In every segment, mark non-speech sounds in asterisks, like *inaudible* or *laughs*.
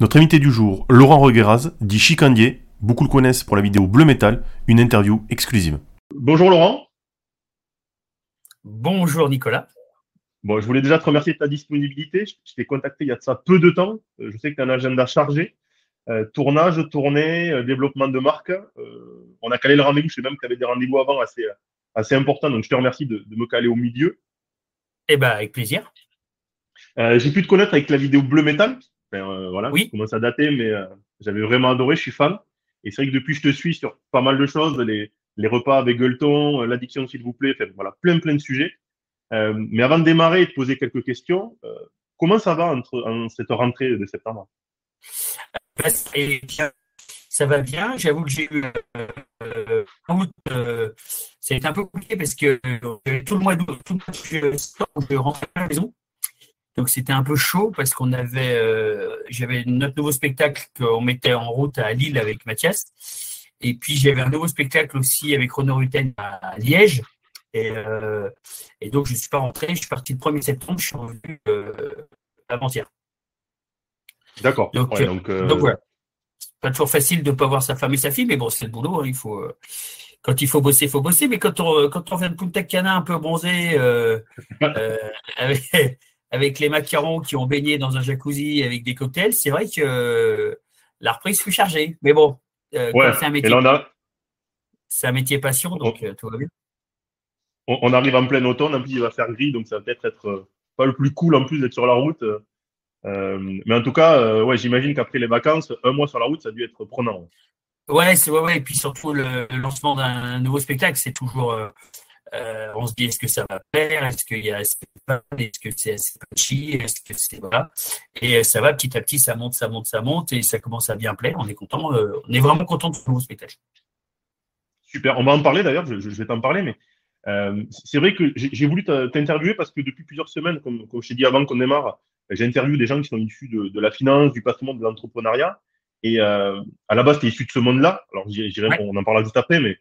Notre invité du jour, Laurent Regueraz, dit Chicandier, beaucoup le connaissent pour la vidéo Bleu Métal, une interview exclusive. Bonjour Laurent. Bonjour Nicolas. Bon, je voulais déjà te remercier de ta disponibilité. Je t'ai contacté il y a de ça peu de temps. Euh, je sais que tu as un agenda chargé. Euh, tournage, tournée, euh, développement de marque. on a calé le rendez-vous. Je sais même que tu avais des rendez-vous avant assez, assez importants. Donc, je te remercie de, me caler au milieu. Eh bien, avec plaisir. J'ai pu te connaître avec la vidéo Bleu Métal. Euh, voilà, oui. commence à dater, mais euh, j'avais vraiment adoré, je suis fan. Et c'est vrai que depuis, je te suis sur pas mal de choses, les, les repas avec Gueuleton, euh, l'addiction, s'il vous plaît, voilà, plein, plein de sujets. mais avant de démarrer et de poser quelques questions, comment ça va entre, en cette rentrée de septembre? Ça va bien. J'avoue que j'ai eu euh, c'est un peu compliqué parce que tout le mois d'août, tout le mois de je rentrais à la maison. Donc c'était un peu chaud parce qu'on avait, euh, j'avais notre nouveau spectacle qu'on mettait en route à Lille avec Mathias. Et puis j'avais un nouveau spectacle aussi avec Renaud Rutten à Liège. Et, euh, et, donc je ne suis pas rentré, je suis parti le 1er septembre, je suis revenu euh, avant-hier. D'accord. Donc, donc, voilà. Pas toujours facile de ne pas voir sa femme et sa fille, mais bon, c'est le boulot. Hein, il faut, quand il faut bosser, il faut bosser. Mais quand on, quand on vient de Punta Cana un peu bronzé, *laughs* avec, avec les macarons qui ont baigné dans un jacuzzi avec des cocktails, c'est vrai que euh, la reprise fut chargée. Mais bon, euh, c'est un métier. C'est un métier passion, donc euh, tout va bien. On, arrive en plein automne, en plus il va faire gris, donc ça va peut-être être pas le plus cool en plus d'être sur la route. mais en tout cas, ouais, j'imagine qu'après les vacances, un mois sur la route, ça a dû être prenant. Ouais, c'est ouais, ouais, et puis surtout le lancement d'un nouveau spectacle, c'est toujours euh, on se dit est-ce que ça va plaire, est-ce qu'il y a est-ce que c'est assez punchy, est-ce que c'est voilà. Et euh, ça va petit à petit, ça monte, ça monte, ça monte, et ça commence à bien plaire. On est content, euh, on est vraiment content de ce nouveau spectacle. Super, on va en parler d'ailleurs, je, vais t'en parler, mais c'est vrai que j'ai voulu t'interviewer parce que depuis plusieurs semaines, comme, comme je t'ai dit avant qu'on démarre, j'ai interviewé des gens qui sont issus de, la finance, du patrimoine, de l'entrepreneuriat. Et à la base, tu es issu de ce monde-là. Alors, on en parlera juste après, mais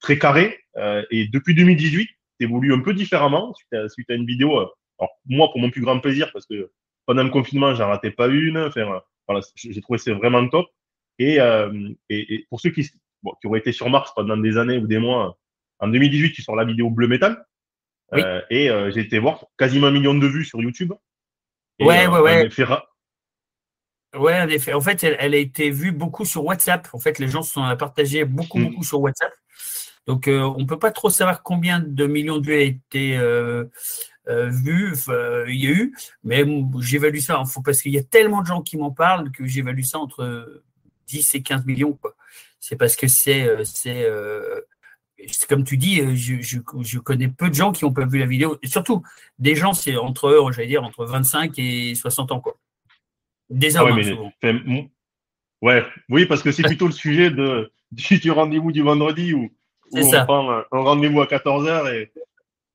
très carré. Euh, et depuis 2018, tu évolues un peu différemment suite à, une vidéo. Euh, alors, moi, pour mon plus grand plaisir, parce que pendant le confinement, j'en ratais pas une. Enfin, voilà, j'ai trouvé c'est vraiment top. Et, et, pour ceux qui, bon, qui auraient été sur Mars pendant des années ou des mois, en 2018, tu sors la vidéo Bleu Métal. et j'ai été voir quasiment un million de vues sur YouTube. ouais, ouais, ouais. Ouais, en effet. En fait, elle, a été vue beaucoup sur WhatsApp. En fait, les gens se sont partagés beaucoup, mm. beaucoup sur WhatsApp. Donc, euh, on ne peut pas trop savoir combien de millions de vues a été euh, euh, vu, il y a eu, mais j'évalue ça faut, parce qu'il y a tellement de gens qui m'en parlent que j'évalue ça entre 10 et 15 millions. C'est parce que c'est, c'est, comme tu dis, je, je, je, connais peu de gens qui ont pas vu la vidéo. Et surtout, des gens, c'est entre, j'allais dire, entre 25 et 60 ans. Quoi. Des ah ouais, oui, parce que c'est plutôt le sujet de, *laughs* du, rendez-vous du vendredi où, on prend un, rendez-vous à 14h et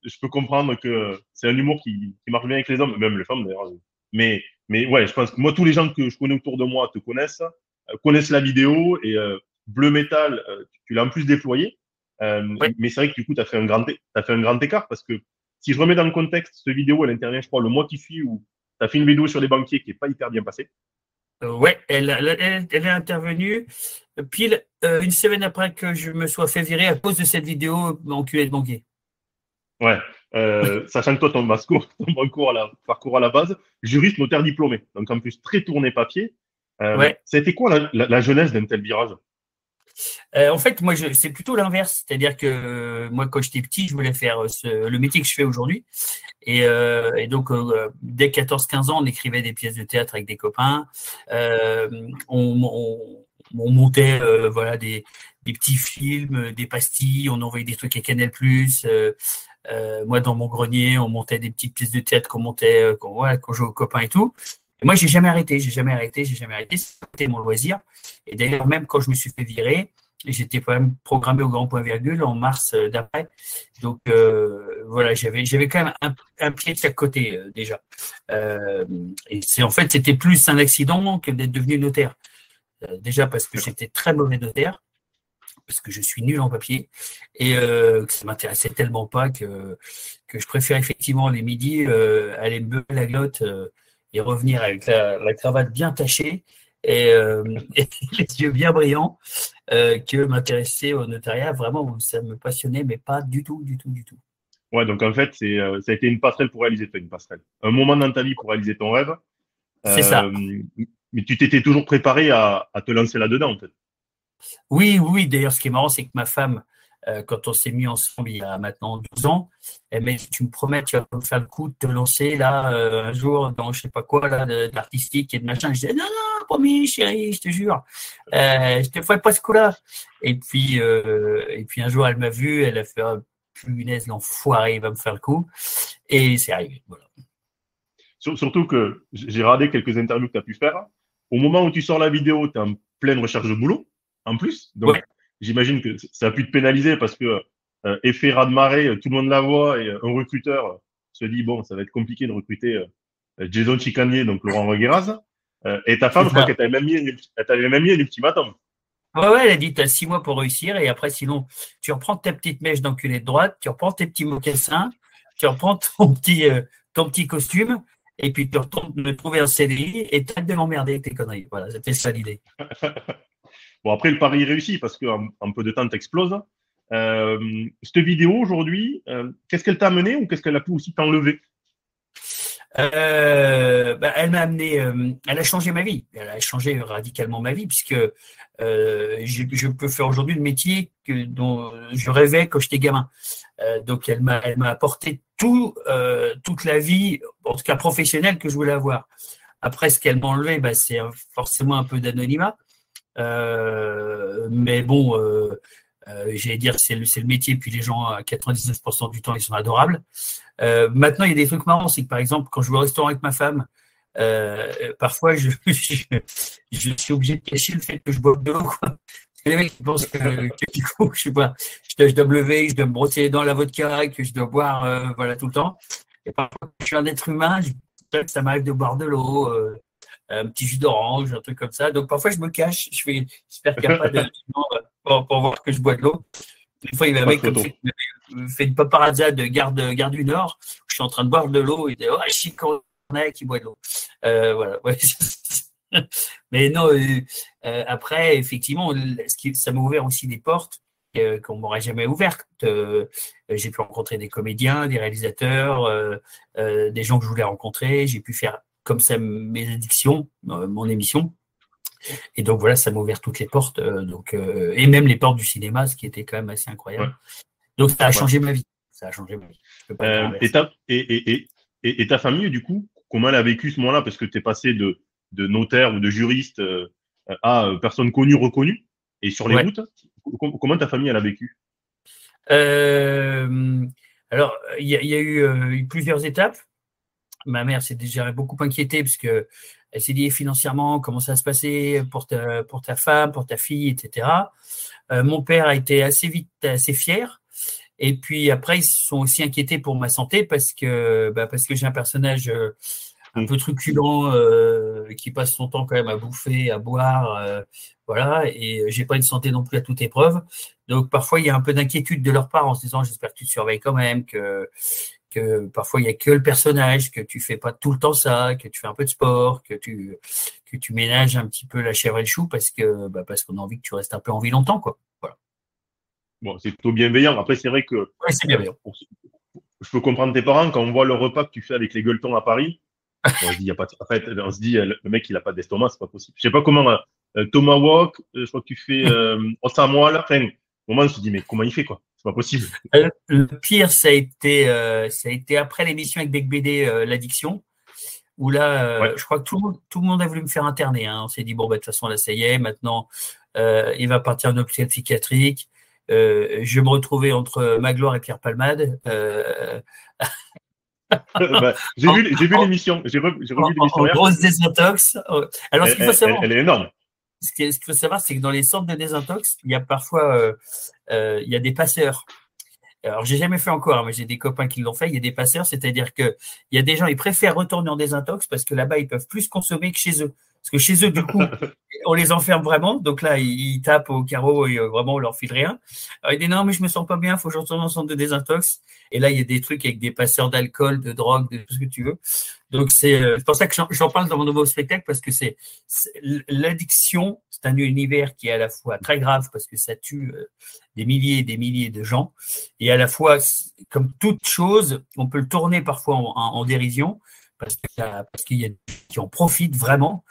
je peux comprendre que c'est un humour qui, qui, marche bien avec les hommes, même les femmes d'ailleurs. Mais, mais ouais, je pense que moi, tous les gens que je connais autour de moi te connaissent, euh, connaissent la vidéo et euh, Bleu Métal, euh, tu, l'as en plus déployé. Mais c'est vrai que du coup, tu as, fait un grand, as fait un grand écart parce que si je remets dans le contexte, cette vidéo, elle intervient, je crois, le mois qui suit où tu as fait une vidéo sur les banquiers qui n'est pas hyper bien passée. Euh, ouais, elle, elle, est intervenue pile euh, une semaine après que je me sois fait virer à cause de cette vidéo enculé de banquier. Ouais, euh, *laughs* sachant que toi, ton parcours, ton parcours, à la, parcours à la base, juriste notaire diplômé, donc en plus très tourné papier. ouais. Ça a été quoi la, la, la jeunesse d'un tel virage? Euh, en fait, moi, c'est plutôt l'inverse. C'est-à-dire que euh, moi, quand j'étais petit, je voulais faire euh, le métier que je fais aujourd'hui. Et, donc, dès 14-15 ans, on écrivait des pièces de théâtre avec des copains. On, montait voilà, des, petits films, des pastilles. On envoyait des trucs à Canal+. moi, dans mon grenier, on montait des petites pièces de théâtre qu'on montait quand je jouais aux copains et tout. Et moi, j'ai jamais arrêté, j'ai jamais arrêté, j'ai jamais arrêté. C'était mon loisir. Et d'ailleurs, même quand je me suis fait virer, j'étais quand même programmé au grand point virgule en mars euh, d'après. Donc euh, voilà, j'avais j'avais quand même un, pied de chaque côté euh, déjà. et c'est en fait c'était plus un accident que d'être devenu notaire. déjà parce que j'étais très mauvais notaire parce que je suis nul en papier et euh, que ça m'intéressait tellement pas que, que je préfère effectivement les midis euh, aller me la glotte euh, et revenir avec la, cravate bien tachée et, *laughs* et, les yeux bien brillants que m'intéresser au notariat. Vraiment, ça me passionnait, mais pas du tout, du tout, du tout. Ouais, donc en fait, c'est, ça a été une passerelle pour réaliser, une passerelle. Un moment dans ta vie pour réaliser ton rêve. C'est ça. Mais tu t'étais toujours préparé à, à te lancer là-dedans, en fait. Oui, oui. D'ailleurs, ce qui est marrant, c'est que ma femme, euh, quand on s'est mis ensemble il y a maintenant 12 ans, elle m'a dit Tu me promets, tu vas me faire le coup de te lancer là euh, un jour dans je sais pas quoi, là, d'artistique et de machin. Je disais Non, non, promis, chérie, je te jure, euh, je te ferai pas ce coup-là. Et puis, et puis un jour, elle m'a vu, elle a fait oh, punaise, l'enfoiré, il va me faire le coup. Et c'est arrivé. Surtout que j'ai regardé quelques interviews que tu as pu faire. Au moment où tu sors la vidéo, tu es en pleine recherche de boulot en plus. Donc, j'imagine que ça a pu te pénaliser parce que euh, effet raz de marée, tout le monde la voit et un recruteur se dit bon, ça va être compliqué de recruter euh, Jason Chicanier, donc Laurent Regueraz. Euh, et ta femme, je crois qu'elle t'avait même mis, elle même mis un ultimatum. Ouais, ouais, elle a dit tu as six mois pour réussir et après, sinon, tu reprends ta petite mèche d'enculé de droite, tu reprends tes petits mocassins, tu reprends ton petit, ton petit costume et puis tu retournes de trouver un CDI et t'arrêtes de m'emmerder avec tes conneries. Voilà, c'était ça l'idée. *laughs* Bon, après, le pari est réussi parce qu'en en peu de temps, tu exploses. Euh, cette vidéo aujourd'hui, euh, qu'est-ce qu'elle t'a amené ou qu'est-ce qu'elle a pu aussi t'enlever? Euh, bah, elle m'a amené, elle a changé ma vie. Elle a changé radicalement ma vie puisque je, peux faire aujourd'hui le métier que, dont je rêvais quand j'étais gamin. donc elle m'a, elle m'a apporté tout, toute la vie, en tout cas professionnelle que je voulais avoir. Après, ce qu'elle m'a enlevé, bah, c'est forcément un peu d'anonymat. Euh, mais bon, euh, euh, j'allais dire c'est le, le métier, puis les gens à 99% du temps ils sont adorables. maintenant, il y a des trucs marrants, c'est que par exemple, quand je vais au restaurant avec ma femme, parfois *laughs* je, suis obligé de cacher le fait que je bois de l'eau. Les mecs pensent que, du coup, je dois, me lever, je dois me brosser dans la vodka, que je dois boire voilà, tout le temps. Et parfois, je suis un être humain, ça m'arrive de boire de l'eau, un petit jus d'orange, un truc comme ça. Donc parfois je me cache, je fais, j'espère qu'il n'y a pas de *laughs* pour, pour, voir que je bois de l'eau. Une fois, il y avait un mec comme ça qui fait une paparazza de garde, garde du Nord. Je suis en train de boire de l'eau. Il dit Oh, je suis qui boit de l'eau. Euh, voilà. *laughs* Mais non, euh, euh, après, effectivement, ça m'a ouvert aussi des portes qu'on m'aurait jamais ouvertes. j'ai pu rencontrer des comédiens, des réalisateurs, des gens que je voulais rencontrer. J'ai pu faire comme ça mes addictions, euh, mon émission. Et donc voilà, ça m'a ouvert toutes les portes, euh, donc, euh, et même les portes du cinéma, ce qui était quand même assez incroyable. Donc ça a changé ma vie. Ça a changé ma vie. et, ta, et, et, ta famille, du coup, comment elle a vécu ce moment-là? Parce que tu es passé de, de notaire ou de juriste à personne connue, reconnue, et sur les routes, comment ta famille elle a vécu? Alors, il y, a eu plusieurs étapes ma mère s'est déjà beaucoup inquiétée parce que elle s'est dit financièrement comment ça va se passer pour ta, pour ta femme, pour ta fille, etc. Euh, mon père a été assez vite assez fier. Et puis après, ils se sont aussi inquiétés pour ma santé parce que bah, parce que j'ai un personnage euh, un mm. peu truculent euh, qui passe son temps quand même à bouffer, à boire, voilà. Et j'ai pas une santé non plus à toute épreuve. Donc parfois il y a un peu d'inquiétude de leur part en se disant j'espère que tu te surveilles quand même, que que parfois il n'y a que le personnage, que tu fais pas tout le temps ça, que tu fais un peu de sport, que tu, que tu ménages un petit peu la chèvre et le chou parce que bah, parce qu'on a envie que tu restes un peu en vie longtemps. Quoi. Voilà. Bon, c'est plutôt bienveillant. Après, c'est vrai que. c'est bienveillant. Je peux comprendre tes parents quand on voit le repas que tu fais avec les gueuletons à Paris. *laughs* on se dit, y a pas en fait, on se dit, le mec, il a pas d'estomac, c'est pas possible. Je sais pas comment, euh, Tomahawk, euh, je crois que tu fais *laughs* euh, enfin, au moment, on se dit, mais comment il fait, quoi? Pas possible. Euh, le pire, ça a été, euh, ça a été après l'émission avec Bec BD, euh, l'addiction, où là, je crois que tout le, monde, tout le monde a voulu me faire interner. Hein. On s'est dit, bon, bah, de toute façon, là, ça y est, maintenant, il va partir en hôpital psychiatrique. je me retrouvais entre Magloire et Pierre Palmade. *laughs* bah, j'ai vu, vu l'émission. J'ai revu, l'émission. Grosse désintox. Alors, ce qu'il faut savoir. Elle, est énorme. Ce qu'il faut savoir, c'est que dans les centres de désintox, il y a parfois euh, euh, des passeurs. Alors, j'ai jamais fait encore, mais j'ai des copains qui l'ont fait. Il y a des passeurs, c'est-à-dire que il y a des gens, ils préfèrent retourner en désintox parce que là-bas, ils peuvent plus consommer que chez eux. Parce que chez eux, du coup, *laughs* on les enferme vraiment. Donc là, ils, tapent au carreau et euh, vraiment, on leur file rien. Alors, il dit non, mais je me sens pas bien, faut que je retourne en centre de désintox. Et là, il y a des trucs avec des passeurs d'alcool, de drogue, de tout ce que tu veux. Donc c'est euh, pour ça que j'en parle dans mon nouveau spectacle parce que c'est l'addiction, c'est un univers qui est à la fois très grave parce que ça tue euh, des milliers et des milliers de gens et à la fois, comme toute chose, on peut le tourner parfois en, dérision parce qu'il y, y a qui en profitent vraiment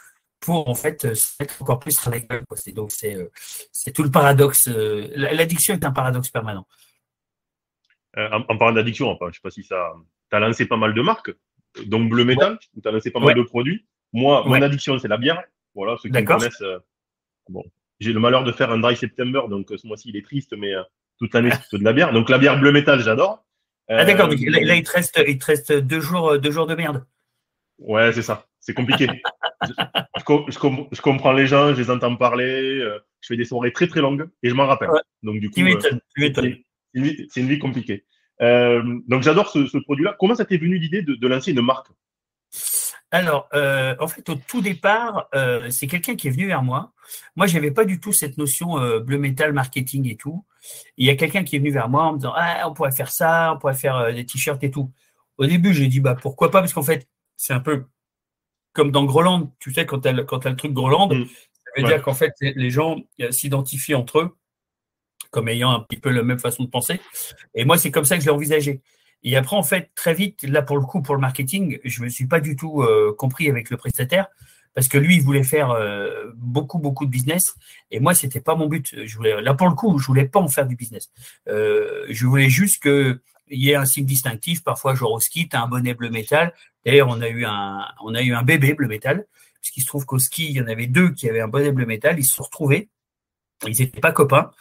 pour en fait euh, se mettre encore plus sur la gueule. Donc euh, c'est tout le paradoxe. Euh, l'addiction est un paradoxe permanent. en, parlant d'addiction, enfin, je ne sais pas si ça. Tu as lancé pas mal de marques, donc Bleu Métal, tu as lancé pas mal de produits. Moi, mon addiction, c'est la bière. Voilà, ceux qui me connaissent. bon, j'ai le malheur de faire un dry September, donc ce mois-ci, il est triste, mais toute l'année, c'est de la bière. Donc la bière Bleu Métal, j'adore. ah d'accord, là, il te reste, il te reste deux, jours, deux jours de merde. Ouais, c'est ça. C'est compliqué. *laughs* je, comprends les gens, je les entends parler. Euh, je fais des soirées très très longues et je m'en rappelle. Donc du coup, euh, c'est une, vie compliquée. Euh, donc j'adore ce, produit-là. Comment ça t'est venu l'idée de, lancer une marque? Alors, en fait, au tout départ, c'est quelqu'un qui est venu vers moi. Moi, je n'avais pas du tout cette notion bleu métal marketing et tout. il y a quelqu'un qui est venu vers moi en me disant Ah, on pourrait faire ça, on pourrait faire des t-shirts et tout. Au début, j'ai dit bah pourquoi pas, parce qu'en fait, c'est un peu comme dans Groland, tu sais, quand tu as, le truc Groland, mm. ça veut dire qu'en fait, les gens euh, s'identifient entre eux comme ayant un petit peu la même façon de penser. Et moi, c'est comme ça que je l'ai envisagé. Et après, en fait, très vite, là, pour le coup, pour le marketing, je ne me suis pas du tout euh, compris avec le prestataire parce que lui, il voulait faire euh, beaucoup, beaucoup de business. Et moi, c'était pas mon but. Je voulais, là, pour le coup, je voulais pas en faire du business. je voulais juste que il y a un signe distinctif. Parfois, genre au ski, tu as un bonnet bleu métal. D'ailleurs, on a eu un, on a eu un bébé bleu métal, puisqu'il se trouve qu'au ski, il y en avait deux qui avaient un bonnet bleu métal. Ils se sont retrouvés. Ils n'étaient pas copains.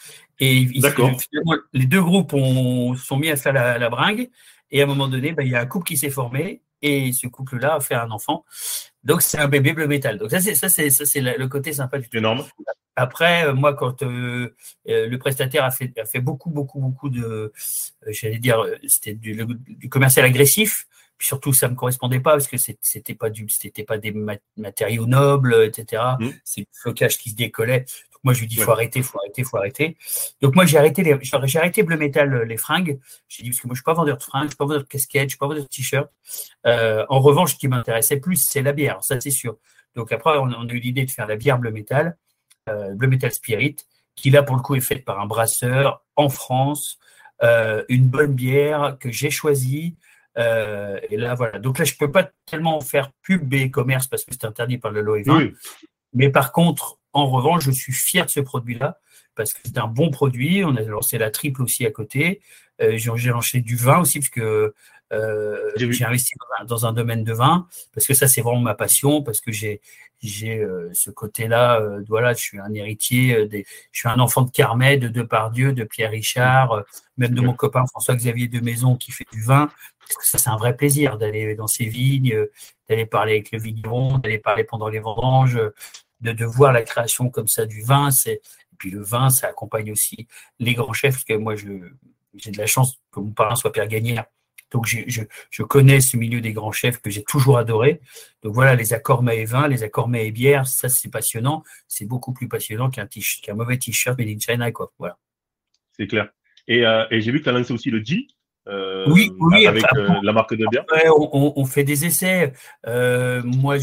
Et ils, finalement, les deux groupes ont, sont mis à faire la, bringue. Et à un moment donné, ben, il y a un couple qui s'est formé. Et ce couple-là a fait un enfant. Donc, c'est un bébé bleu métal. Donc, ça, c'est, ça, c'est, ça, c'est le côté sympa du truc. Énorme. Après, euh, moi, quand euh, euh, le prestataire a fait, a fait beaucoup, beaucoup, beaucoup de, j'allais dire, c'était du, commercial agressif. Puis surtout, ça me correspondait pas parce que c'était pas du, c'était pas des matériaux nobles, etc. Mmh. C'est le flocage qui se décollait. Donc moi, je lui dis, faut arrêter, faut arrêter, faut arrêter. Donc moi, j'ai arrêté les, j'ai arrêté bleu métal les fringues. J'ai dit parce que moi, je suis pas vendeur de fringues, je suis pas vendeur de casquettes, je suis pas vendeur de t-shirts. en revanche, ce qui m'intéressait plus, c'est la bière. Ça, c'est sûr. Donc après, on, on a eu l'idée de faire la bière bleu métal. Euh, Bleu Metal Spirit, qui là pour le coup est faite par un brasseur en France, euh, une bonne bière que j'ai choisie. Euh, et là voilà. Donc là je peux pas tellement faire pub et commerce parce que c'est interdit par le LOE20. Mais par contre, en revanche, je suis fier de ce produit-là parce que c'est un bon produit. On a lancé la triple aussi à côté. j'ai lancé du vin aussi parce que euh, j'ai investi dans un, domaine de vin parce que ça c'est vraiment ma passion parce que j'ai j'ai euh, ce côté-là. Euh, voilà, je suis un héritier des, je suis un enfant de Carmet, de Depardieu, de Pierre Richard, même de mon copain François-Xavier de Maison qui fait du vin. Parce que ça c'est un vrai plaisir d'aller dans ces vignes, d'aller parler avec le vigneron, d'aller parler pendant les vendanges, de, de voir la création comme ça du vin. C'est et puis le vin, ça accompagne aussi les grands chefs parce que moi je j'ai de la chance que mon parrain soit Pierre Gagnère donc je, connais ce milieu des grands chefs que j'ai toujours adoré. Donc voilà, les accords mets et vin, les accords mets et bière, ça c'est passionnant. C'est beaucoup plus passionnant qu'un mauvais t-shirt made in China. Quoi. Voilà. C'est clair. Et, euh, j'ai vu que tu as lancé aussi le G. Euh, oui, oui, avec euh, la marque de bière. on, fait des essais. moi,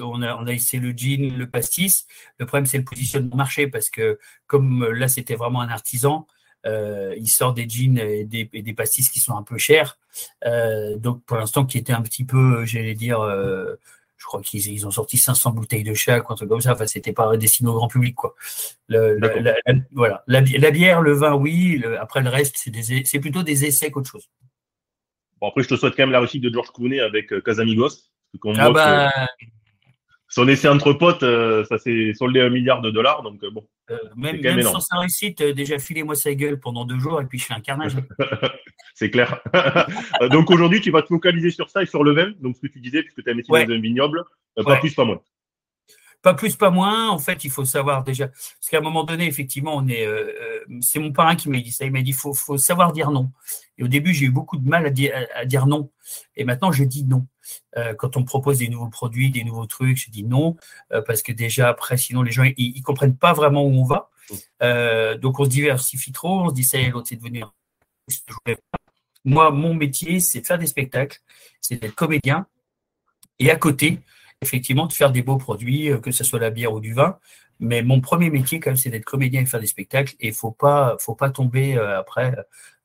on, a, on a essayé le jean, le pastis. Le problème, c'est le positionnement marché parce que comme là, c'était vraiment un artisan, il sort des jeans et des, des, pastis qui sont un peu chers. Euh, donc pour l'instant, qui était un petit peu, j'allais dire, euh, je crois qu'ils ils ont sorti 500 bouteilles de chaque, un truc comme ça. Enfin, c'était pas destiné au grand public, quoi. Le, la, voilà, la, bière, le vin, oui. après le reste, c'est, plutôt des essais qu'autre chose. Bon, après, je te souhaite quand même la réussite de George Clooney avec Casamigos. Ah bah, son essai entre potes, ça s'est soldé un milliard de dollars. Donc bon. même, même sans sa réussite, déjà filez-moi sa gueule pendant deux jours et puis je fais un carnage. *laughs* c'est clair. *laughs* donc aujourd'hui, tu vas te focaliser sur ça et sur le vin. Donc ce que tu disais, puisque tu as un métier dans un vignoble, pas plus, pas moins. Pas plus, pas moins. En fait, il faut savoir déjà. Parce qu'à un moment donné, effectivement, on est. Euh, euh, c'est mon parrain qui m'a dit ça. Il m'a dit faut, faut savoir dire non. Et au début, j'ai eu beaucoup de mal à dire, à dire non. Et maintenant, je dis non. Euh, quand on me propose des nouveaux produits, des nouveaux trucs, je dis non. parce que déjà, après, sinon, les gens, ils, ne comprennent pas vraiment où on va. donc, on se diversifie trop. On se dit ça, l'autre, c'est devenu. Moi, mon métier, c'est faire des spectacles, c'est d'être comédien. Et à côté, effectivement de faire des beaux produits, euh, que ce soit la bière ou du vin. Mais mon premier métier, quand même, c'est d'être comédien et faire des spectacles. Et il faut pas, faut pas tomber euh, après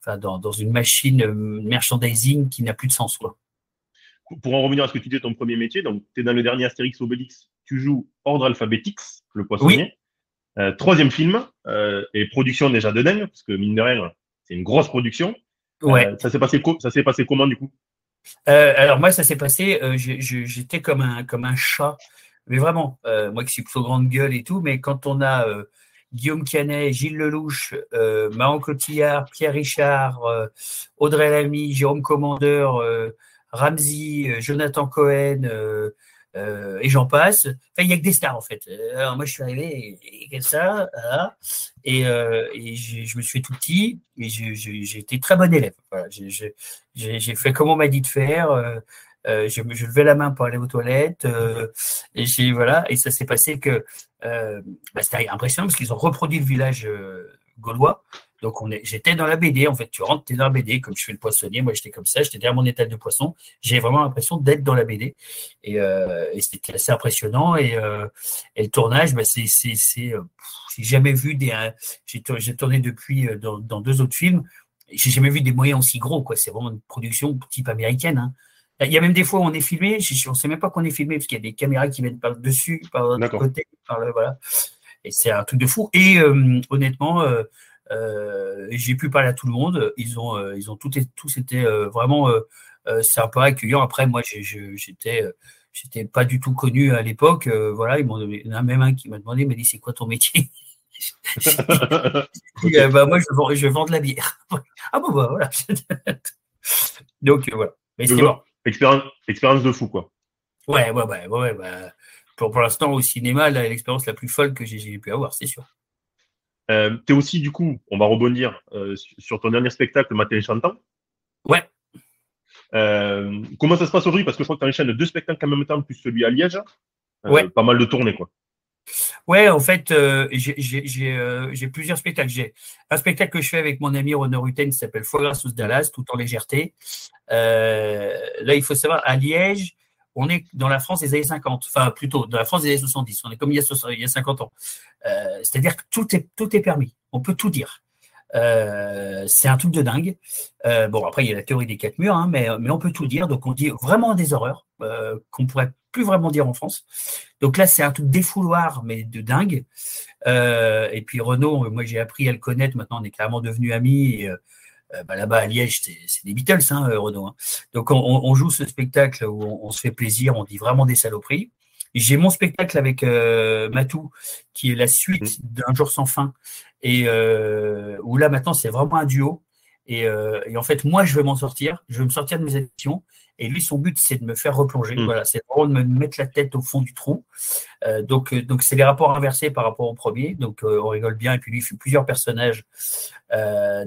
enfin, dans, dans, une machine euh, merchandising qui n'a plus de sens. Quoi. Pour en revenir à ce que tu disais, ton premier métier, donc tu es dans le dernier Astérix Obélix, tu joues Ordre Alphabetix, le poissonnier. troisième film, et production déjà de dingue, parce que mine de rien, c'est une grosse production. Ouais. ça s'est passé, ça s'est passé comment du coup? Euh, alors moi, ça s'est passé, euh, j'étais comme un, chat, mais vraiment, euh, moi qui suis plutôt grande gueule et tout, mais quand on a Guillaume Canet, Gilles Lelouch, Maron Cotillard, Pierre Richard, Audrey Lamy, Jérôme Commandeur, Ramsey, Jonathan Cohen, euh, et j'en passe. Enfin, il n'y a que des stars en fait. Alors moi, je suis arrivé et, ça, et, euh, et je me suis fait tout petit et j'ai été très bon élève. J'ai fait comme on m'a dit de faire. Euh, euh, je, levais la main pour aller aux toilettes euh, et voilà et ça s'est passé que euh, bah, c'était impressionnant parce qu'ils ont reproduit le village gaulois donc on est, j'étais dans la BD, en fait, tu rentres, tu es dans la BD, comme je fais le poissonnier, moi j'étais comme ça, j'étais derrière mon étal de poisson, j'ai vraiment l'impression d'être dans la BD. Et, euh, et c'était assez impressionnant. Et, euh, et le tournage, bah, c'est, c'est, c'est euh, j'ai jamais vu des. J'ai, j'ai tourné depuis dans, dans, deux autres films, j'ai jamais vu des moyens aussi gros, quoi. C'est vraiment une production type américaine. Hein. Il y a même des fois où on est filmé, on ne sait même pas qu'on est filmé, parce qu'il y a des caméras qui viennent par dessus, par le côté, par le, voilà. Et c'est un truc de fou. Et euh, honnêtement, j'ai pu parler à tout le monde. Ils ont, euh, ils ont tout tous été euh, vraiment sympas, accueillants. Après, moi, j'étais j'étais pas du tout connu à l'époque. voilà, ils m'ont il y en a même un qui m'a demandé, mais dit c'est quoi ton métier? *laughs* Bah, moi je vends, je vends de la bière. *laughs* ah bon bah voilà. *laughs* Donc voilà. Mais c'est bon. Expérience, expérience de fou quoi. Ouais ouais ouais ouais. Bah, pour, pour l'instant au cinéma, l'expérience la plus folle que j'ai pu avoir, c'est sûr. Euh, tu es aussi, du coup, on va rebondir euh, sur ton dernier spectacle, Matin Chantant. Ouais. Euh, comment ça se passe aujourd'hui? Parce que je crois que tu enchaînes deux spectacles en même temps, plus celui à Liège. ouais. Pas mal de tournées, quoi. Ouais, en fait, j'ai plusieurs spectacles. J'ai un spectacle que je fais avec mon ami Renaud Rutten qui s'appelle Foie sous Dallas, tout en légèreté. là, il faut savoir, à Liège, on est dans la France des années 50, enfin plutôt dans la France des années 70, on est comme il y a, il y a 50 ans. Euh, c'est-à-dire que tout est, permis, on peut tout dire. Euh, c'est un truc de dingue. Euh, bon, après, il y a la théorie des quatre murs, hein, mais, on peut tout dire. Donc, on dit vraiment des horreurs qu'on pourrait plus vraiment dire en France. Donc là, c'est un truc défouloir, mais de dingue. Et puis Renaud, moi, j'ai appris à le connaître. Maintenant, on est clairement devenus amis. Bah, là-bas à Liège, c'est des Beatles, hein, euh, Renaud. Hein. Donc on, on, joue ce spectacle où on, se fait plaisir, on dit vraiment des saloperies. J'ai mon spectacle avec euh, Matou, qui est la suite mmh. d'un jour sans fin, et euh, où là maintenant c'est vraiment un duo. Et, euh, et, en fait, moi, je vais m'en sortir, je vais me sortir de mes addictions, et lui, son but, c'est de me faire replonger. Mmh. Voilà, c'est vraiment de me mettre la tête au fond du trou. Euh, donc, euh, donc c'est les rapports inversés par rapport au premier. Donc, euh, on rigole bien. Et puis lui, il fait plusieurs personnages.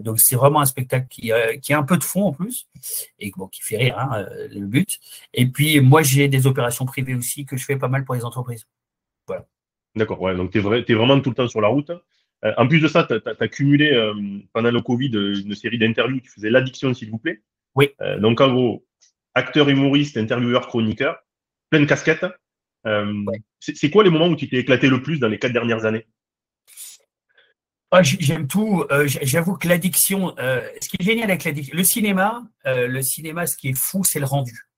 Donc, c'est vraiment un spectacle qui, qui a un peu de fond en plus et bon, qui fait rire, hein, le but. Et puis, moi, j'ai des opérations privées aussi que je fais pas mal pour les entreprises. Voilà. D'accord. Ouais. Donc, tu es, es, vraiment tout le temps sur la route. en plus de ça, tu as, cumulé pendant le Covid une série d'interviews qui faisaient l'addiction, s'il vous plaît. Oui. donc, en gros, acteur humoriste, intervieweur, chroniqueur, pleine casquette. Euh, c'est quoi les moments où tu t'es éclaté le plus dans les quatre dernières années? Ah, J'aime tout. Euh, j'avoue que l'addiction, euh, ce qui est génial avec l'addiction, le cinéma, le cinéma, ce qui est fou, c'est le rendu.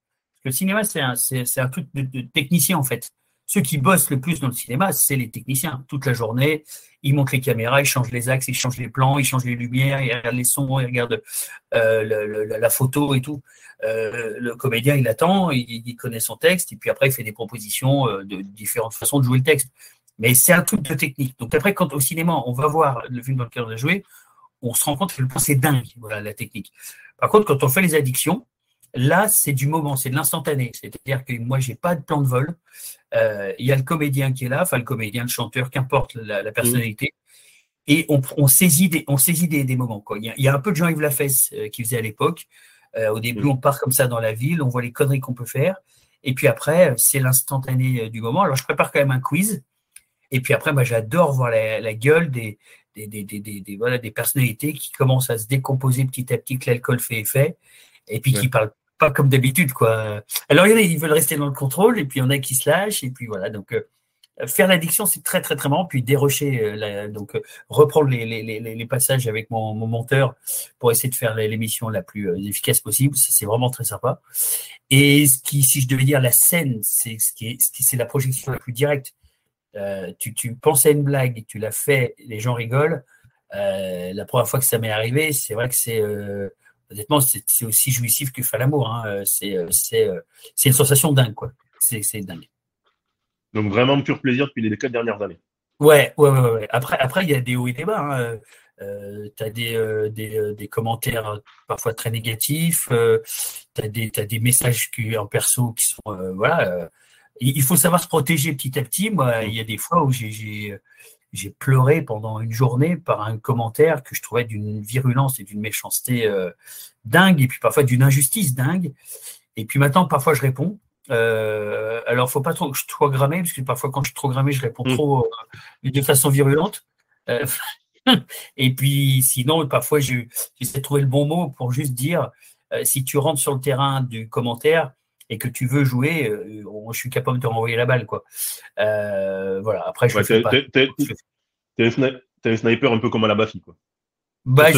Le cinéma, c'est un, un truc de, technicien en fait. Ceux qui bossent le plus dans le cinéma, c'est les techniciens. Toute la journée, ils montent les caméras, ils changent les axes, ils changent les plans, ils changent les lumières, ils regardent les sons, ils regardent euh, la photo et tout. Euh, le comédien, il attend, il, connaît son texte, et puis après, il fait des propositions euh, de différentes façons de jouer le texte. Mais c'est un truc de technique. Donc après, quand au cinéma, on va voir le film dans lequel on a joué, on se rend compte que c'est dingue, voilà, la technique. Par contre, quand on fait les addictions, Là, c'est du moment, c'est de l'instantané. C'est-à-dire que moi, j'ai pas de plan de vol. Euh, il y a le comédien qui est là, enfin le comédien, le chanteur, qu'importe la, personnalité. Et on, saisit des, on saisit des, moments. Quoi. Il, y a, un peu de Jean-Yves Lafesse euh, qui faisait à l'époque. Euh, au début, on part comme ça dans la ville, on voit les conneries qu'on peut faire. Et puis après, c'est l'instantané du moment. Alors, je prépare quand même un quiz. Et puis après, moi, j'adore voir la, gueule des, des, des, des, voilà, des personnalités qui commencent à se décomposer petit à petit, que l'alcool fait effet, et puis qui parlent pas comme d'habitude, quoi. Alors, il y en a, ils veulent rester dans le contrôle, et puis il y en a qui se lâchent, et puis voilà. Donc, euh, faire l'addiction, c'est très, très, très marrant. Puis dérocher, euh, donc euh, reprendre les, passages avec mon, mon, monteur pour essayer de faire l'émission la plus efficace possible, c'est vraiment très sympa. Et ce qui, si je devais dire la scène, c'est ce qui est, c'est la projection la plus directe. tu, tu penses à une blague tu la fais, les gens rigolent. la première fois que ça m'est arrivé, c'est vrai que c'est honnêtement, c'est aussi jouissif que faire l'amour. Hein. Euh, euh, euh, c'est une sensation dingue, quoi. C'est dingue. Donc vraiment pur plaisir depuis les quatre dernières années. Ouais, ouais, ouais. ouais. Après, après, il y a des hauts et des bas. Hein. tu as des, des, des, commentaires parfois très négatifs, tu as, as, des messages qui, en perso qui sont. voilà, il faut savoir se protéger petit à petit. Moi, il y a des fois où j'ai j'ai pleuré pendant une journée par un commentaire que je trouvais d'une virulence et d'une méchanceté euh, dingue, et puis parfois d'une injustice dingue. Et puis maintenant, parfois, je réponds. Euh, alors, faut pas trop que je sois grammé, parce que parfois, quand je suis trop grammé, je réponds mm. trop euh, de façon virulente. Euh, *laughs* et puis, sinon, parfois, j'essaie de trouver le bon mot pour juste dire si tu rentres sur le terrain du commentaire, et que tu veux jouer, euh, je suis capable de te renvoyer la balle. Quoi. Euh, voilà, après, je fais pas. T'es un sniper un peu comme à la Bafi, quoi. Bah,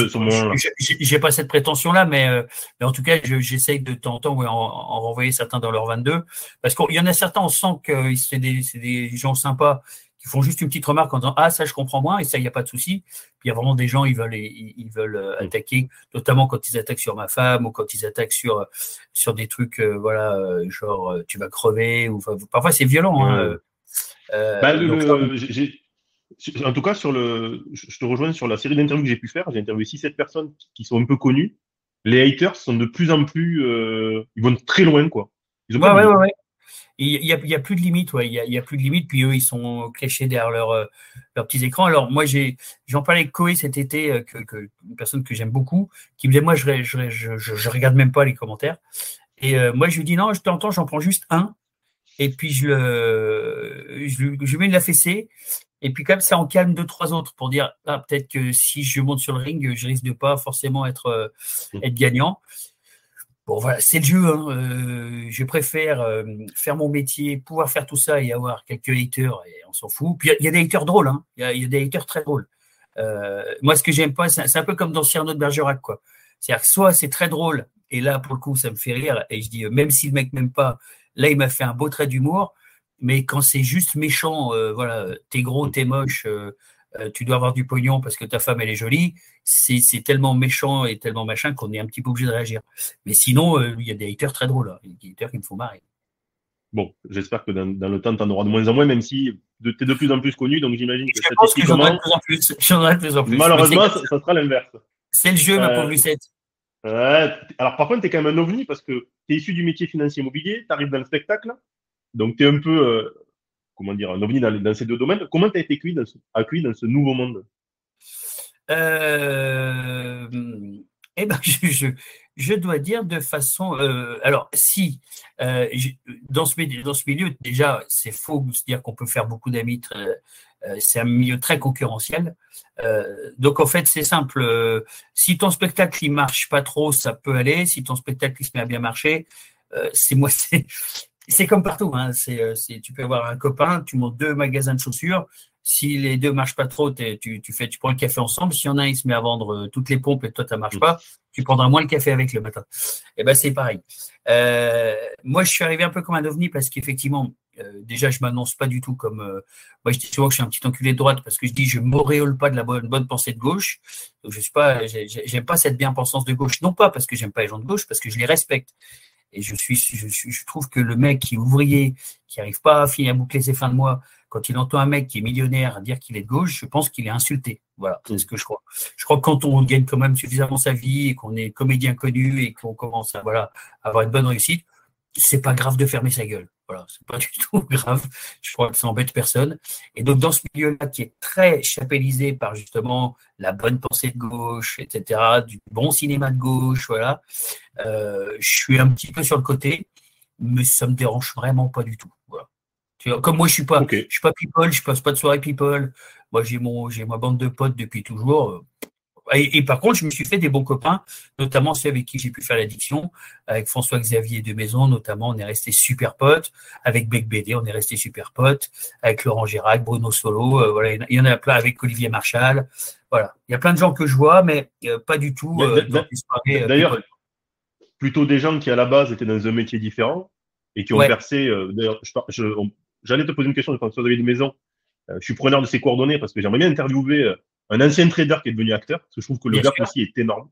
j'ai pas cette prétention-là, mais, euh, mais, en tout cas, j'essaye de temps en temps en, en, renvoyer certains dans leur 22. Parce qu'il y en a certains, on sent que c'est des, des, gens sympas qui font juste une petite remarque en disant Ah, ça, je comprends moins, et ça, il n'y a pas de souci. Puis il y a vraiment des gens, ils veulent, ils, veulent euh, mm. attaquer, notamment quand ils attaquent sur ma femme ou quand ils attaquent sur, sur des trucs, euh, voilà, euh, genre tu vas crever, ou parfois c'est violent. Hein, bah, en tout cas, sur le, je te rejoins sur la série d'interviews que j'ai pu faire. J'ai interviewé 6-7 personnes qui sont un peu connues. Les haters sont de plus en plus. ils vont très loin, quoi. Ils ont ouais, ouais, ouais, il n'y a, y a, plus de limite, ouais. Il y a, plus de limite. Puis eux, ils sont cachés derrière euh, leurs petits écrans. Alors moi, j'ai, j'en parlais avec Koé cet été, euh, que, une personne que j'aime beaucoup, qui me disait moi, je, je, je, je, regarde même pas les commentaires. Et euh, moi, je lui dis non, je t'entends, j'en prends juste un. Et puis je le, je, je mets de la fessée. Et puis comme ça, on calme deux trois autres pour dire ah, peut-être que si je monte sur le ring, je risque de pas forcément être mmh. être gagnant. Bon, voilà, c'est le jeu. Hein. Euh, je préfère euh, faire mon métier, pouvoir faire tout ça et avoir quelques haters, et on s'en fout. Puis il y, a des haters drôles, hein. il y, a des haters très drôles. Euh, moi, ce que j'aime pas, c'est un peu comme dans Cyrano de Bergerac, quoi. C'est-à-dire que soit c'est très drôle, et là, pour le coup, ça me fait rire, et je dis, même si le mec m'aime pas, là, il m'a fait un beau trait d'humour, mais quand c'est juste méchant, voilà, t'es gros, t'es moche, euh, tu dois avoir du pognon parce que ta femme elle est jolie, c'est tellement méchant et tellement machin qu'on est un petit peu obligé de réagir. Mais sinon, euh, il y a des haters très drôles, hein. des haters qui me font marrer. Bon, j'espère que dans, le temps, tu en auras de moins en moins, même si tu es de plus en plus connu, donc j'imagine que Je pense que j'en aurai de plus en plus. J'en de plus en plus. Malheureusement, ça, sera l'inverse. C'est le jeu, ma euh, pauvre Lucette. alors, par contre, tu es quand même un ovni parce que tu es issu du métier financier immobilier, tu arrives dans le spectacle, donc tu es un peu comment dire, un ovni dans, ces deux domaines. Comment tu as été accueilli dans, dans ce nouveau monde? Euh, eh ben, *laughs* je, dois dire de façon. Euh, alors, si euh, dans, ce, dans ce milieu, déjà, c'est faux de se dire qu'on peut faire beaucoup d'amis. c'est un milieu très concurrentiel. donc, en fait, c'est simple. si ton spectacle il marche pas trop, ça peut aller. Si ton spectacle il se met à bien marcher, c'est moi, *laughs* c'est comme partout. Hein. Euh, c'est, tu peux avoir un copain, tu montes deux magasins de chaussures, Si les deux marchent pas trop, tu, tu, fais, tu prends le café ensemble. Si y en a un, il se met à vendre euh, toutes les pompes et toi, ça marche pas, tu prendras moins le café avec le matin. Et eh ben, c'est pareil. Euh, moi, je suis arrivé un peu comme un ovni parce qu'effectivement, euh, déjà, je m'annonce pas du tout comme. moi, je dis souvent que je suis un petit enculé de droite parce que je dis je m'auréole pas de la bonne, bonne pensée de gauche. Donc, je suis pas, j'aime pas cette bien-pensance de gauche. Non pas parce que j'aime pas les gens de gauche, parce que je les respecte. Et je suis, je, je trouve que le mec qui est ouvrier, qui arrive pas à finir à boucler ses fins de mois, quand il entend un mec qui est millionnaire dire qu'il est de gauche, je pense qu'il est insulté. Voilà, c'est ce que je crois. Je crois que quand on gagne quand même suffisamment sa vie et qu'on est comédien connu et qu'on commence à voilà avoir une bonne réussite, c'est pas grave de fermer sa gueule. Voilà, c'est pas *laughs* du tout grave. Je crois que ça embête personne. Et donc dans ce milieu-là qui est très chapellisé par justement la bonne pensée de gauche, etc., du bon cinéma de gauche, voilà, euh, je suis un petit peu sur le côté, mais ça me dérange vraiment pas du tout. Voilà. Comme moi, je suis pas, je suis pas people, je passe pas de soirée people. Moi, j'ai mon, j'ai ma bande de potes depuis toujours. Et, par contre, je me suis fait des bons copains, notamment ceux avec qui j'ai pu faire l'addiction, avec François-Xavier de Maison, notamment, on est resté super potes. Avec Bec BD, on est resté super potes. Avec Laurent Girac, Bruno Solo, euh, voilà, il y en a plein avec Olivier Marchal. Voilà, il y a plein de gens que je vois, mais euh, pas du tout. Euh, d'ailleurs, plutôt des gens qui à la base étaient dans un métier différent et qui ont versé. d'ailleurs, j'allais te poser une question de François-Xavier de Maison. je suis preneur de ses coordonnées parce que j'aimerais bien interviewer un ancien trader qui est devenu acteur, parce que je trouve que le gap aussi est énorme.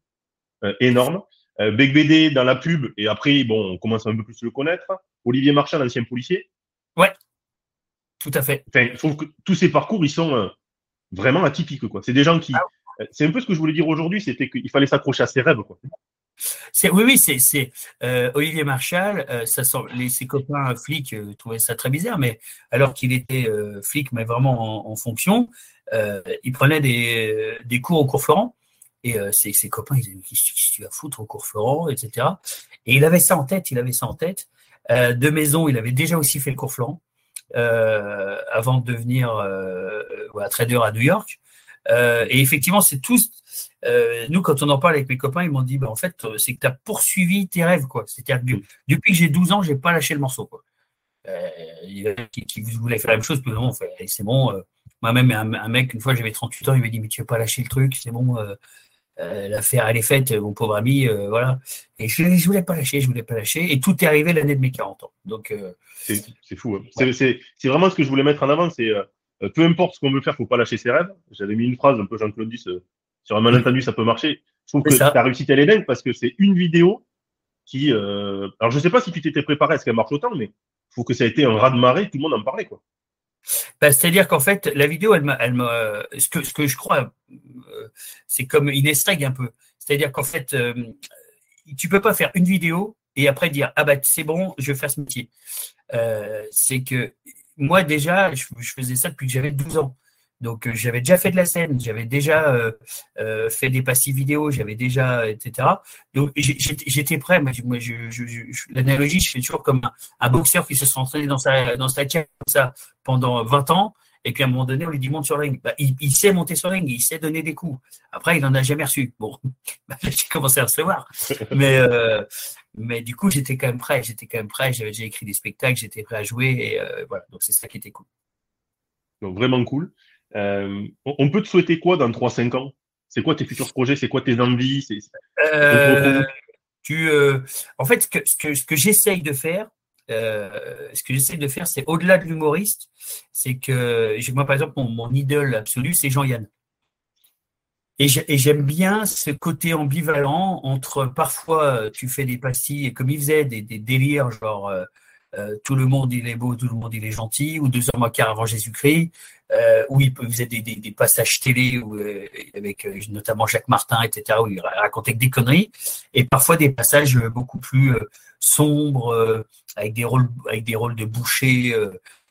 Euh, énorme. Euh, Bec BD dans la pub, et après, bon, on commence un peu plus à le connaître. Olivier Marchand, ancien policier. Ouais, tout à fait. Enfin, je trouve que tous ces parcours, ils sont euh, vraiment atypiques. Quoi. C'est des gens qui. Ah. C'est un peu ce que je voulais dire aujourd'hui, c'était qu'il fallait s'accrocher à ses rêves. Quoi. Oui, oui, c'est Olivier Marchal. ça les, ses copains flics trouvaient ça très bizarre, mais alors qu'il était flic, mais vraiment en, fonction, euh, il prenait des, cours au cours Florent. Et euh, ses, copains, ils disaient, qu'est-ce que tu vas foutre au cours Florent, etc. Et il avait ça en tête, il avait ça en tête. Euh, de maison, il avait déjà aussi fait le cours Florent euh, avant de devenir euh, trader à New York. Euh, et effectivement, c'est tous. Nous, quand on en parle avec mes copains, ils m'ont dit, bah, en fait, c'est que tu as poursuivi tes rêves, quoi. C'est-à-dire que depuis que j'ai 12 ans, j'ai pas lâché le morceau, quoi. qui, qui voulait faire la même chose, puis non, c'est bon, moi-même, un, mec, une fois, j'avais 38 ans, il m'a dit, mais tu veux pas lâcher le truc, c'est bon, euh, euh, l'affaire, elle est faite, mon pauvre ami, euh, voilà. Et je, ne voulais pas lâcher, je voulais pas lâcher. Et tout est arrivé l'année de mes 40 ans. Donc, c'est fou. Hein. C'est vraiment ce que je voulais mettre en avant, c'est peu importe ce qu'on veut faire, faut pas lâcher ses rêves. J'avais mis une phrase un peu Jean-Claude Duss, sur un malentendu, ça peut marcher. Je trouve que ta réussite, elle est dingue parce que c'est une vidéo qui. alors, je sais pas si tu t'étais préparé à ce qu'elle marche autant, mais il faut que ça a été un raz de marée, tout le monde en parlait, quoi. Bah, c'est-à-dire qu'en fait, la vidéo, elle, elle ce, que, ce que je crois, euh, c'est comme une estrègue un peu. C'est-à-dire qu'en fait, euh, tu peux pas faire une vidéo et après dire ah bah c'est bon, je vais faire ce métier. Euh, c'est que moi déjà, je, je, faisais ça depuis que j'avais 12 ans. Donc euh, j'avais déjà fait de la scène, j'avais déjà euh, euh, fait des passifs vidéo, j'avais déjà, etc. Donc j'étais prêt. Moi, je, l'analogie, je fais toujours comme un, boxeur qui se sent entraîné dans sa dans sa comme ça pendant 20 ans, et puis à un moment donné, on lui dit monte sur le ring. Bah, il, sait monter sur le ring, il sait donner des coups. Après, il n'en a jamais reçu. Bon, *laughs* bah, j'ai commencé à recevoir, *laughs* mais mais du coup, j'étais quand même prêt. J'étais quand même prêt. J'avais déjà écrit des spectacles, j'étais prêt à jouer, et voilà. Donc c'est ça qui était cool. Donc vraiment cool. Euh, on peut te souhaiter quoi dans 3-5 ans? C'est quoi tes futurs projets? C'est quoi tes envies? Euh, tu, euh, En fait, ce que, ce que, ce que j'essaye de faire, ce que j'essaye de faire, c'est au-delà de l'humoriste, c'est que moi, par exemple, mon, idole absolu, c'est Jean-Yann. Et j'aime bien ce côté ambivalent entre parfois tu fais des pastilles comme il faisait, des, des délires genre tout le monde il est beau, tout le monde il est gentil, ou deux heures moins quart avant Jésus-Christ, euh, où il faisait des, des, des passages télé où, euh, avec euh, notamment Jacques Martin, etc., où il racontait que des conneries, et parfois des passages beaucoup plus sombres, avec des rôles avec des rôles de boucher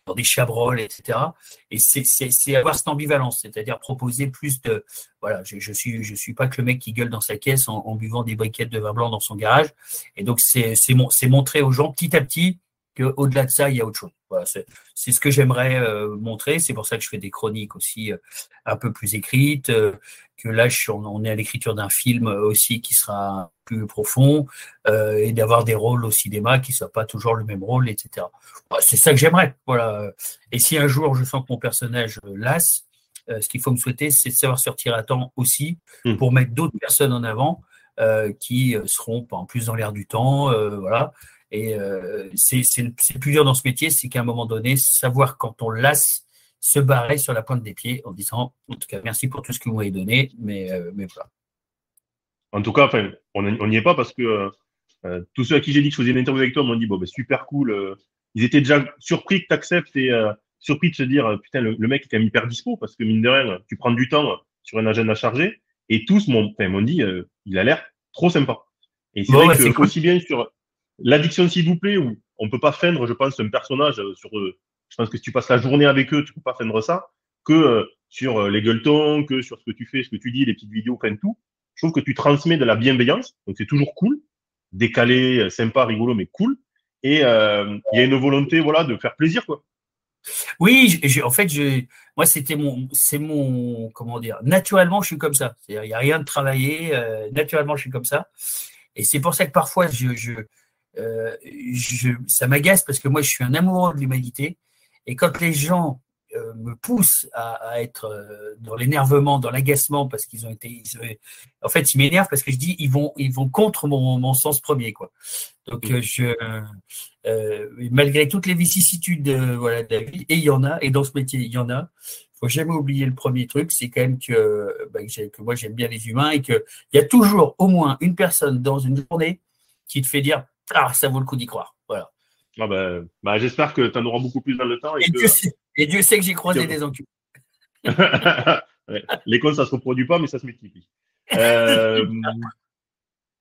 dans des chabrolles, etc. Et c'est avoir cette ambivalence, c'est-à-dire proposer plus de voilà, je, je, suis je suis pas que le mec qui gueule dans sa caisse en, buvant des briquettes de vin blanc dans son garage, et donc c'est c'est montrer aux gens petit à petit au-delà de ça, il y a autre chose. Voilà, c'est ce que j'aimerais euh, montrer. C'est pour ça que je fais des chroniques aussi euh, un peu plus écrites. Euh, que là, je on, est à l'écriture d'un film aussi qui sera plus profond et d'avoir des rôles au cinéma qui ne soient pas toujours le même rôle, etc. c'est ça que j'aimerais. Voilà. Et si un jour je sens que mon personnage lasse, ce qu'il faut me souhaiter, c'est de savoir sortir à temps aussi mmh. pour mettre d'autres personnes en avant qui seront en plus dans l'air du temps. voilà et euh, c'est le plus dur dans ce métier, c'est qu'à un moment donné, savoir quand on lasse, se barrer sur la pointe des pieds en disant, en tout cas, merci pour tout ce que vous m'avez donné, mais, euh, mais voilà. En tout cas, enfin, on n'y est pas parce que euh, tous ceux à qui j'ai dit que je faisais une interview avec toi m'ont dit, bon, ben, super cool. ils étaient déjà surpris que tu acceptes et surpris de se dire, putain, le, mec est quand même hyper dispo parce que mine de rien, tu prends du temps sur un agenda chargé. Et tous m'ont dit, il a l'air trop sympa. Et c'est vrai que aussi bien sur L'addiction, s'il vous plaît, où on peut pas feindre, je pense, un personnage euh, sur. Euh, je pense que si tu passes la journée avec eux, tu peux pas feindre ça, que euh, sur les gueuletons, que sur ce que tu fais, ce que tu dis, les petites vidéos, enfin tout. Je trouve que tu transmets de la bienveillance, donc c'est toujours cool, décalé, sympa, rigolo, mais cool. Et il y a une volonté, voilà, de faire plaisir, quoi. Oui, en fait, je, moi, c'était mon, c'est mon, comment dire, naturellement, je suis comme ça. Il n'y a rien de travaillé, naturellement, je suis comme ça. Et c'est pour ça que parfois, je, je, euh, je, ça m'agace parce que moi, je suis un amoureux de l'humanité. Et quand les gens euh, me poussent à, être euh, dans l'énervement, dans l'agacement, parce qu'ils ont été. en fait, ils m'énervent parce que je dis ils vont, ils vont contre mon, mon sens premier, quoi. Donc, je, malgré toutes les vicissitudes voilà, de la vie, et il y en a, et dans ce métier, il y en a. Il faut jamais oublier le premier truc, c'est quand même que, bah, que moi j'aime bien les humains et qu'il y a toujours au moins une personne dans une journée qui te fait dire ah, ça vaut le coup d'y croire. Voilà. Ah bah, bah, J'espère que tu en auras beaucoup plus dans le temps. Et, Dieu, sait, et Dieu, sait, que j'ai croisé des enculés. *laughs* Les ça ne se reproduit pas, mais ça se multiplie. Euh,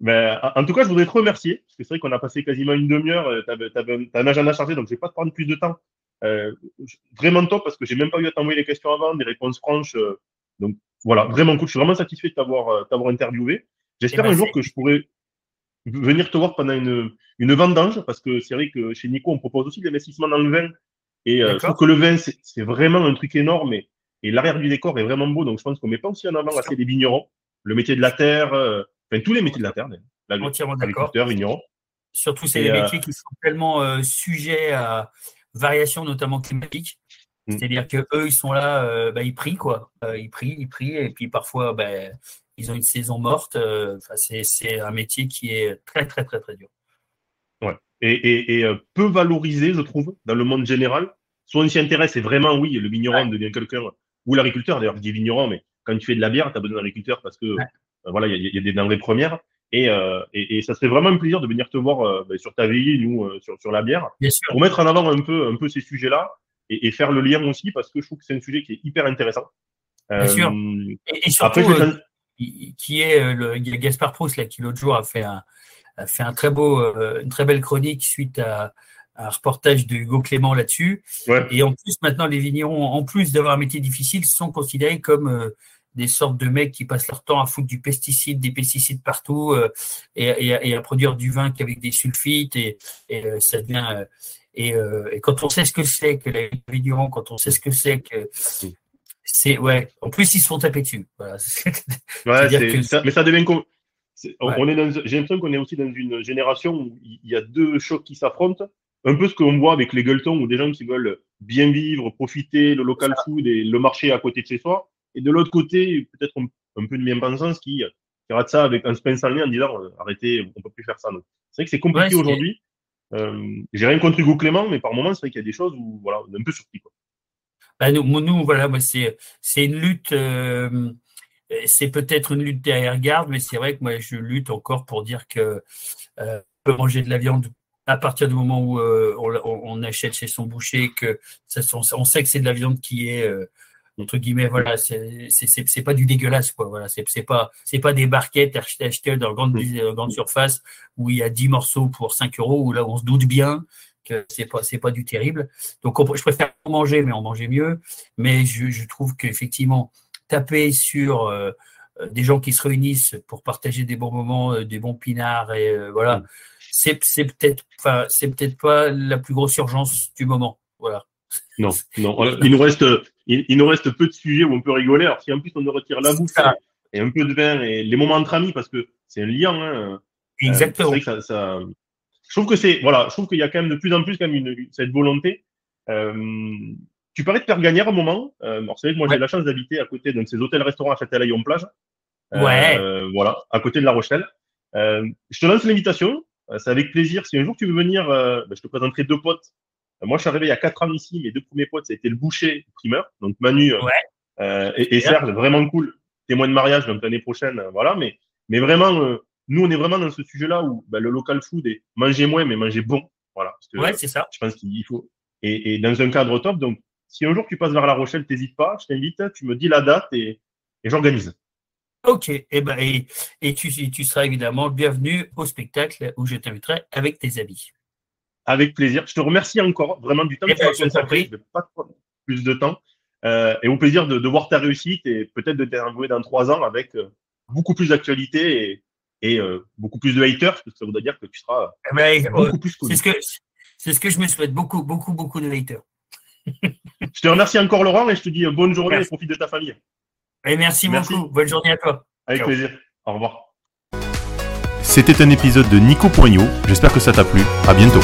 mais, en tout cas, je voudrais te remercier, parce que c'est vrai qu'on a passé quasiment une demi-heure. Euh, tu avais, un agenda chargé, donc je ne vais pas te prendre plus de temps. Euh, vraiment top, parce que j'ai même pas eu à t'envoyer les questions avant, des réponses franches. Euh, donc voilà, vraiment cool. Je suis vraiment satisfait de t'avoir interviewé. J'espère eh ben, un jour que je pourrais venir te voir pendant une, une vendange, parce que c'est vrai que chez Nico, on propose aussi de l'investissement dans le vin. Et euh, je trouve que le vin, c'est vraiment un truc énorme. Et, et l'arrière du décor est vraiment beau. Donc, je pense qu'on met pas aussi en avant assez les vignerons. Le métier de la terre, euh, enfin, tous les métiers de la terre, agriculteur, vigneron. Surtout, c'est les euh, métiers qui sont tellement sujets à variations, notamment climatiques. Mm. C'est-à-dire que eux, ils sont là, bah, ils prient, quoi. ils prient, ils prient. Et puis, parfois, bah, ils ont une saison morte. Euh, c'est un métier qui est très, très, très, très dur. Ouais. Et, euh, peu valorisé, je trouve, dans le monde général. Soit on s'y intéresse, et vraiment, oui, le vigneron devient quelqu'un, ou l'agriculteur, d'ailleurs, je dis vigneron, mais quand tu fais de la bière, tu as besoin d'un agriculteur parce que, euh, voilà, il y, a des denrées premières. Et, et, ça serait vraiment un plaisir de venir te voir ben, sur ta vie, nous, sur, sur la bière, pour mettre en avant un peu, un peu ces sujets-là et, faire le lien aussi, parce que je trouve que c'est un sujet qui est hyper intéressant. Bien sûr. Et, surtout, après, qui est euh, le, Gaspard Proust là, qui l'autre jour a fait un, a fait un très beau, euh, une très belle chronique suite à, un reportage de Hugo Clément là-dessus. Et en plus, maintenant, les vignerons, en plus d'avoir un métier difficile, sont considérés comme euh, des sortes de mecs qui passent leur temps à foutre du pesticide, des pesticides partout et, à, produire du vin qu'avec des sulfites et, ça devient et, quand on sait ce que c'est que les vignerons, quand on sait ce que c'est que c'est ouais. En plus, ils se font taper dessus. Voilà. *laughs* ouais, mais ça devient. On est dans... J'ai l'impression qu'on est aussi dans une génération où il y a deux chocs qui s'affrontent. Un peu ce qu'on voit avec les gueuletons, ou des gens qui veulent bien vivre, profiter, le local food et le marché à côté de chez soi. Et de l'autre côté, peut-être un, peu de bien-pensance qui, qui rate ça avec un spin en en disant euh, arrêtez, on peut plus faire ça. C'est vrai que c'est compliqué aujourd'hui. Euh, J'ai rien contre Hugo Clément, mais par moments, c'est vrai qu'il y a des choses où voilà, on est un peu surpris. Quoi. Bah, nous, nous, voilà, c'est une lutte. Euh, c'est peut-être une lutte derrière garde, mais c'est vrai que moi je lutte encore pour dire que euh, on peut manger de la viande à partir du moment où euh, on, achète chez son boucher, que ça, on, sait que c'est de la viande qui est entre guillemets voilà c'est pas du dégueulasse quoi voilà c'est c'est pas c'est pas des barquettes achetées dans grande grande surface où il y a 10 morceaux pour 5 euros où là on se doute bien c'est pas c'est pas du terrible. Donc je préfère manger, mais en manger mieux. Mais je, trouve qu'effectivement taper sur euh, euh, des gens qui se réunissent pour partager des bons moments, euh, des bons pinards et voilà, c'est peut-être enfin, c'est peut-être pas la plus grosse urgence du moment. Voilà. Non, *laughs* non. Il nous reste, il, nous reste peu de sujets où on peut rigoler. Alors si en plus on nous retire la bouffe et, un peu de vin et les moments entre amis, parce que c'est un lien. Hein, Exactement. Ça, ça, je trouve que c'est, voilà, je trouve qu'il y a quand même de plus en plus quand même une, cette volonté. Euh, tu parlais de faire gagner un moment. Euh, alors c'est vrai que moi j'ai la chance d'habiter à côté d'un de ces hôtels-restaurants à Châtelaillon-Plage. Euh, ouais. Voilà, à côté de La Rochelle. Euh, je te lance l'invitation. Euh, c'est avec plaisir. Si un jour tu veux venir, ben, je te présenterai deux potes. moi, je suis arrivé il y a quatre ans ici. Mes deux premiers potes, ça a été le boucher le primeur, donc Manu et, et Serge, vraiment cool. Témoin de mariage, donc l'année prochaine, voilà. Mais, mais vraiment, nous, on est vraiment dans ce sujet-là où ben, le local food est manger moins, mais manger bon. Voilà. Parce que, ouais, c'est ça. Je pense qu'il faut. Et, et, dans un cadre top. Donc, si un jour tu passes vers La Rochelle, t'hésites pas, je t'invite, tu me dis la date et, et j'organise. Ok, et, eh ben, et, et tu, tu, seras évidemment bienvenu au spectacle où je t'inviterai avec tes amis. Avec plaisir. Je te remercie encore vraiment du temps que tu as consacré. Je vais pas plus de temps. Euh, et au plaisir de, de, voir ta réussite et peut-être de t'interviewer dans trois ans avec euh, beaucoup plus d'actualité et, et euh, beaucoup plus de haters, parce que ça voudrait dire que tu seras eh ben, beaucoup plus C'est ce, que, c'est ce que je me souhaite, beaucoup, beaucoup, beaucoup de haters. *laughs* je te remercie encore Laurent et je te dis bonne journée et profite de ta famille. Et merci, beaucoup. Bonne journée à toi. Avec plaisir. Au revoir. C'était un épisode de Nico Poignot. J'espère que ça t'a plu. À bientôt.